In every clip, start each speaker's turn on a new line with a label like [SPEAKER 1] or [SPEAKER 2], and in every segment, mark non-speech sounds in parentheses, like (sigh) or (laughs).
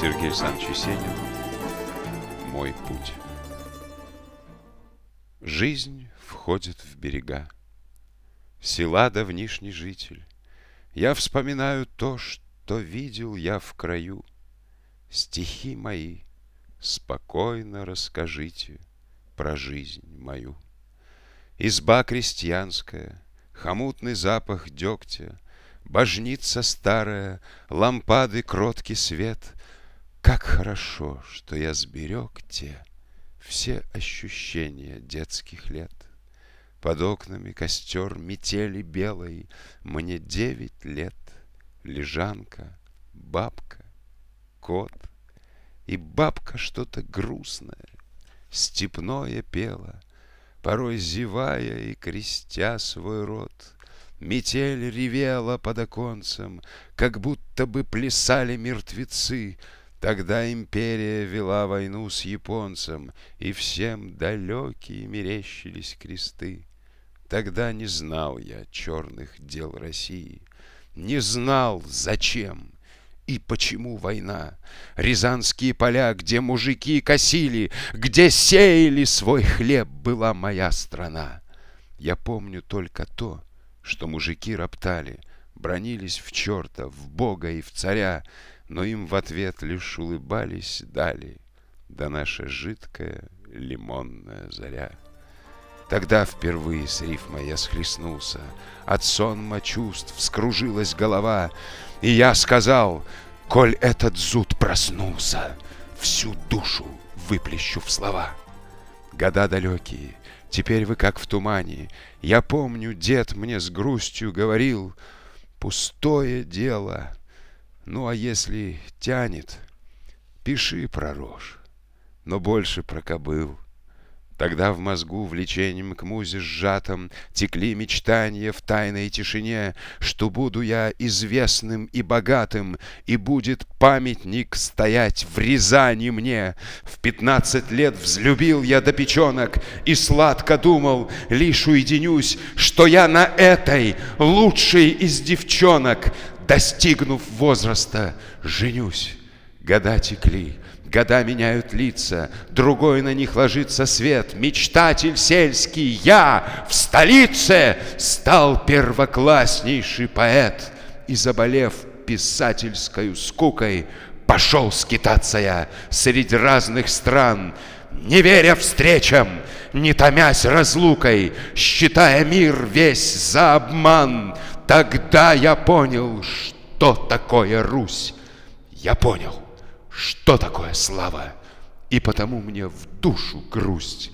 [SPEAKER 1] Саныч Есенин Мой путь Жизнь входит в берега. Села давнишний житель. Я вспоминаю то, что видел я в краю. Стихи мои спокойно расскажите Про жизнь мою. Изба крестьянская, хомутный запах дегтя, Божница старая, лампады кроткий свет. Как хорошо, что я сберег те Все ощущения детских лет. Под окнами костер метели белой, Мне девять лет, лежанка, бабка, кот. И бабка что-то грустное, степное пела, Порой зевая и крестя свой рот. Метель ревела под оконцем, Как будто бы плясали мертвецы. Тогда империя вела войну с японцем, И всем далекие мерещились кресты. Тогда не знал я черных дел России, Не знал, зачем и почему война. Рязанские поля, где мужики косили, Где сеяли свой хлеб, была моя страна. Я помню только то, что мужики роптали, Бронились в черта, в бога и в царя, Но им в ответ лишь улыбались дали, Да наша жидкая лимонная заря. Тогда впервые с рифмой я схлестнулся, От сонма чувств вскружилась голова, И я сказал, коль этот зуд проснулся, Всю душу выплещу в слова. Года далекие, Теперь вы как в тумане. Я помню, дед мне с грустью говорил, Пустое дело. Ну, а если тянет, пиши про рожь, но больше про кобыл. Тогда в мозгу влечением к музе сжатом Текли мечтания в тайной тишине, Что буду я известным и богатым, И будет памятник стоять в Рязани мне. В пятнадцать лет взлюбил я до печенок И сладко думал, лишь уединюсь, Что я на этой, лучшей из девчонок, Достигнув возраста, женюсь. Года текли, Года меняют лица, другой на них ложится свет. Мечтатель сельский, я в столице стал первокласснейший поэт. И, заболев писательской скукой, пошел скитаться я среди разных стран, не веря встречам, не томясь разлукой, считая мир весь за обман. Тогда я понял, что такое Русь. Я понял что такое слава, и потому мне в душу грусть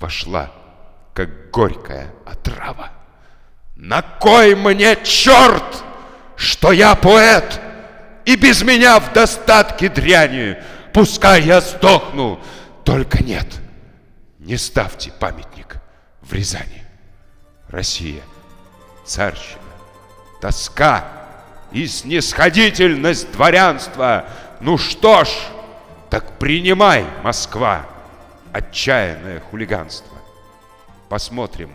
[SPEAKER 1] вошла, как горькая отрава. На кой мне черт, что я поэт, и без меня в достатке дряни, пускай я сдохну, только нет, не ставьте памятник в Рязани. Россия, царщина, тоска и снисходительность дворянства — ну что ж, так принимай, Москва, отчаянное хулиганство. Посмотрим,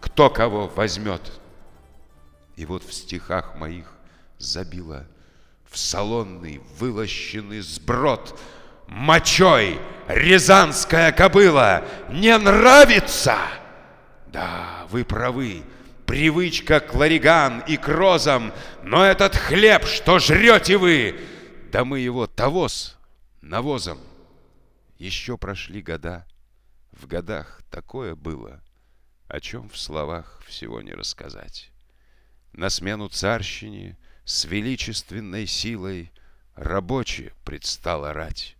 [SPEAKER 1] кто кого возьмет. И вот в стихах моих забила в салонный вылощенный сброд мочой рязанская кобыла не нравится. Да, вы правы, привычка к лариган и к розам, но этот хлеб, что жрете вы, да мы его тавоз навозом. Еще прошли года. В годах такое было, о чем в словах всего не рассказать. На смену царщине с величественной силой рабочие предстала рать.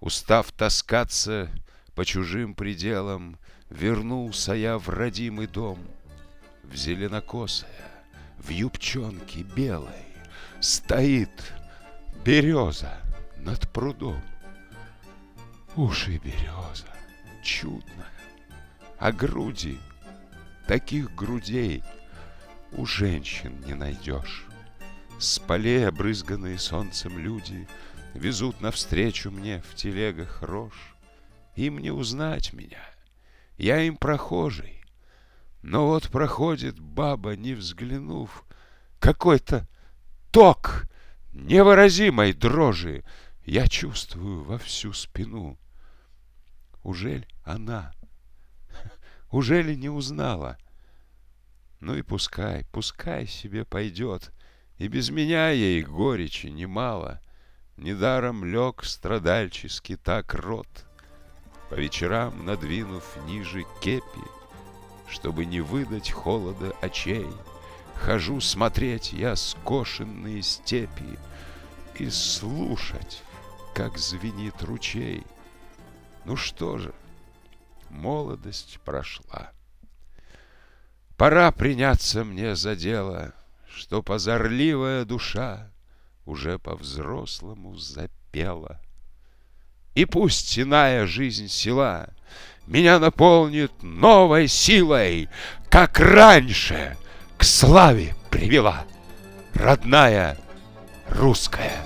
[SPEAKER 1] Устав таскаться по чужим пределам, Вернулся я в родимый дом, В зеленокосая, в юбчонке белой, Стоит Береза над прудом. Уши береза, чудная, а груди, таких грудей у женщин не найдешь. С полей, обрызганные солнцем люди, Везут навстречу мне в телегах рожь. Им не узнать меня, я им прохожий. Но вот проходит баба, не взглянув, Какой-то ток невыразимой дрожи. Я чувствую во всю спину. Ужель она? (laughs) Ужели не узнала? Ну и пускай, пускай себе пойдет, И без меня ей горечи немало. Недаром лег страдальчески так рот, По вечерам надвинув ниже кепи, Чтобы не выдать холода очей. Хожу смотреть я скошенные степи И слушать, как звенит ручей. Ну что же, молодость прошла. Пора приняться мне за дело, Что позорливая душа Уже по-взрослому запела. И пусть иная жизнь села Меня наполнит новой силой, Как раньше к славе привела Родная русская